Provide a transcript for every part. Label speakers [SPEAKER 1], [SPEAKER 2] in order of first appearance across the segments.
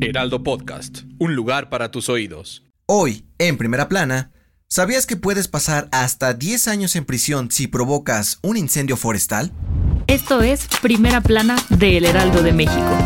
[SPEAKER 1] Heraldo Podcast, un lugar para tus oídos.
[SPEAKER 2] Hoy, en primera plana, ¿sabías que puedes pasar hasta 10 años en prisión si provocas un incendio forestal?
[SPEAKER 3] Esto es Primera Plana de El Heraldo de México.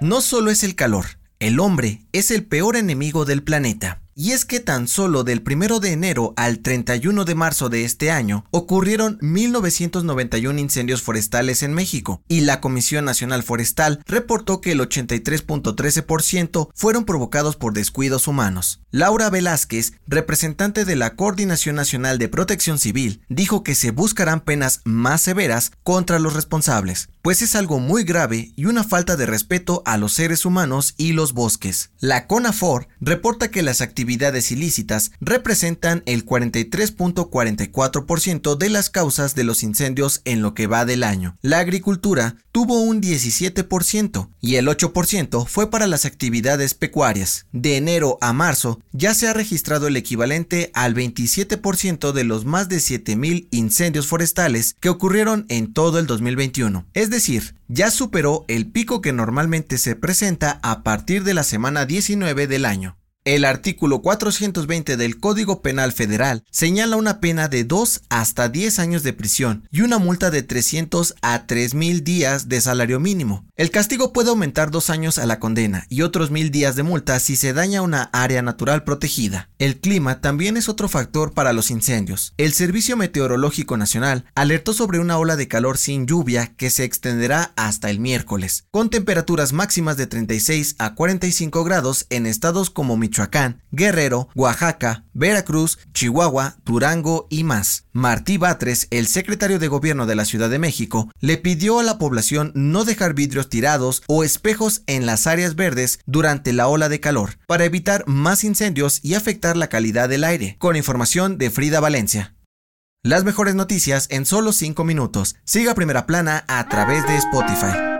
[SPEAKER 2] No solo es el calor, el hombre es el peor enemigo del planeta. Y es que tan solo del 1 de enero al 31 de marzo de este año ocurrieron 1991 incendios forestales en México y la Comisión Nacional Forestal reportó que el 83.13% fueron provocados por descuidos humanos. Laura Velázquez, representante de la Coordinación Nacional de Protección Civil, dijo que se buscarán penas más severas contra los responsables, pues es algo muy grave y una falta de respeto a los seres humanos y los bosques. La CONAFOR reporta que las actividades actividades ilícitas representan el 43.44% de las causas de los incendios en lo que va del año. La agricultura tuvo un 17% y el 8% fue para las actividades pecuarias. De enero a marzo ya se ha registrado el equivalente al 27% de los más de 7.000 incendios forestales que ocurrieron en todo el 2021. Es decir, ya superó el pico que normalmente se presenta a partir de la semana 19 del año. El artículo 420 del Código Penal Federal señala una pena de 2 hasta 10 años de prisión y una multa de 300 a 3000 días de salario mínimo. El castigo puede aumentar dos años a la condena y otros mil días de multa si se daña una área natural protegida. El clima también es otro factor para los incendios. El Servicio Meteorológico Nacional alertó sobre una ola de calor sin lluvia que se extenderá hasta el miércoles, con temperaturas máximas de 36 a 45 grados en estados como Michoacán Michoacán, Guerrero, Oaxaca, Veracruz, Chihuahua, Durango y más. Martí Batres, el secretario de gobierno de la Ciudad de México, le pidió a la población no dejar vidrios tirados o espejos en las áreas verdes durante la ola de calor, para evitar más incendios y afectar la calidad del aire. Con información de Frida Valencia. Las mejores noticias en solo 5 minutos. Siga Primera Plana a través de Spotify.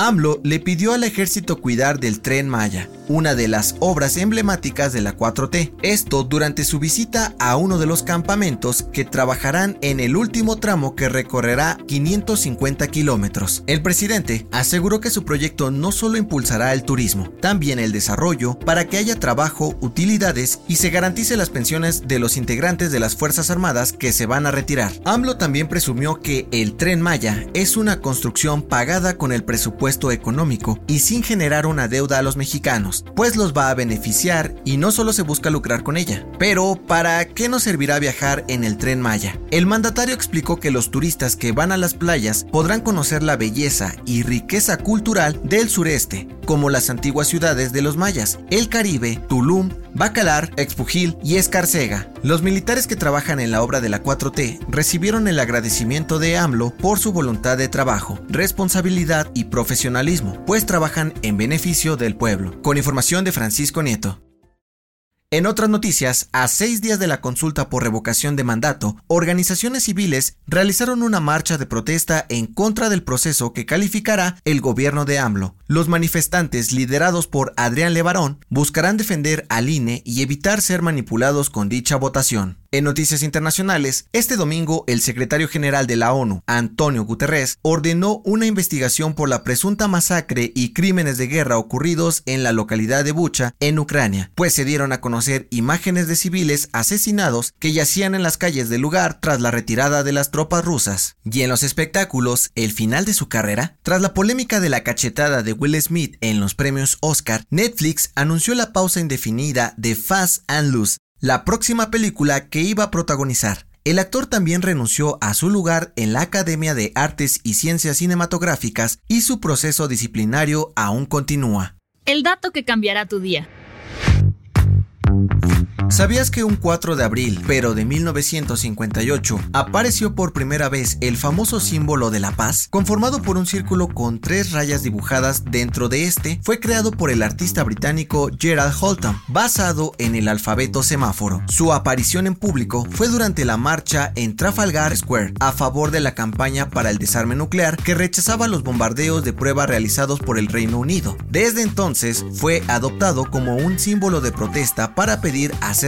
[SPEAKER 2] AMLO le pidió al ejército cuidar del tren Maya una de las obras emblemáticas de la 4T. Esto durante su visita a uno de los campamentos que trabajarán en el último tramo que recorrerá 550 kilómetros. El presidente aseguró que su proyecto no solo impulsará el turismo, también el desarrollo para que haya trabajo, utilidades y se garantice las pensiones de los integrantes de las Fuerzas Armadas que se van a retirar. AMLO también presumió que el tren Maya es una construcción pagada con el presupuesto económico y sin generar una deuda a los mexicanos pues los va a beneficiar y no solo se busca lucrar con ella. Pero, ¿para qué nos servirá viajar en el tren Maya? El mandatario explicó que los turistas que van a las playas podrán conocer la belleza y riqueza cultural del sureste, como las antiguas ciudades de los mayas, el Caribe, Tulum, Bacalar, Expujil y Escarcega. Los militares que trabajan en la obra de la 4T recibieron el agradecimiento de AMLO por su voluntad de trabajo, responsabilidad y profesionalismo, pues trabajan en beneficio del pueblo. Con información de Francisco Nieto. En otras noticias, a seis días de la consulta por revocación de mandato, organizaciones civiles realizaron una marcha de protesta en contra del proceso que calificará el gobierno de AMLO. Los manifestantes, liderados por Adrián Levarón, buscarán defender al INE y evitar ser manipulados con dicha votación. En noticias internacionales, este domingo el secretario general de la ONU, Antonio Guterres, ordenó una investigación por la presunta masacre y crímenes de guerra ocurridos en la localidad de Bucha, en Ucrania, pues se dieron a conocer imágenes de civiles asesinados que yacían en las calles del lugar tras la retirada de las tropas rusas. Y en los espectáculos, el final de su carrera, tras la polémica de la cachetada de Will Smith en los premios Oscar, Netflix anunció la pausa indefinida de Fast and Loose, la próxima película que iba a protagonizar. El actor también renunció a su lugar en la Academia de Artes y Ciencias Cinematográficas y su proceso disciplinario aún continúa.
[SPEAKER 3] El dato que cambiará tu día.
[SPEAKER 2] ¿Sabías que un 4 de abril, pero de 1958, apareció por primera vez el famoso símbolo de la paz? Conformado por un círculo con tres rayas dibujadas dentro de este, fue creado por el artista británico Gerald Holton, basado en el alfabeto semáforo. Su aparición en público fue durante la marcha en Trafalgar Square a favor de la campaña para el desarme nuclear que rechazaba los bombardeos de prueba realizados por el Reino Unido. Desde entonces fue adoptado como un símbolo de protesta para pedir hacer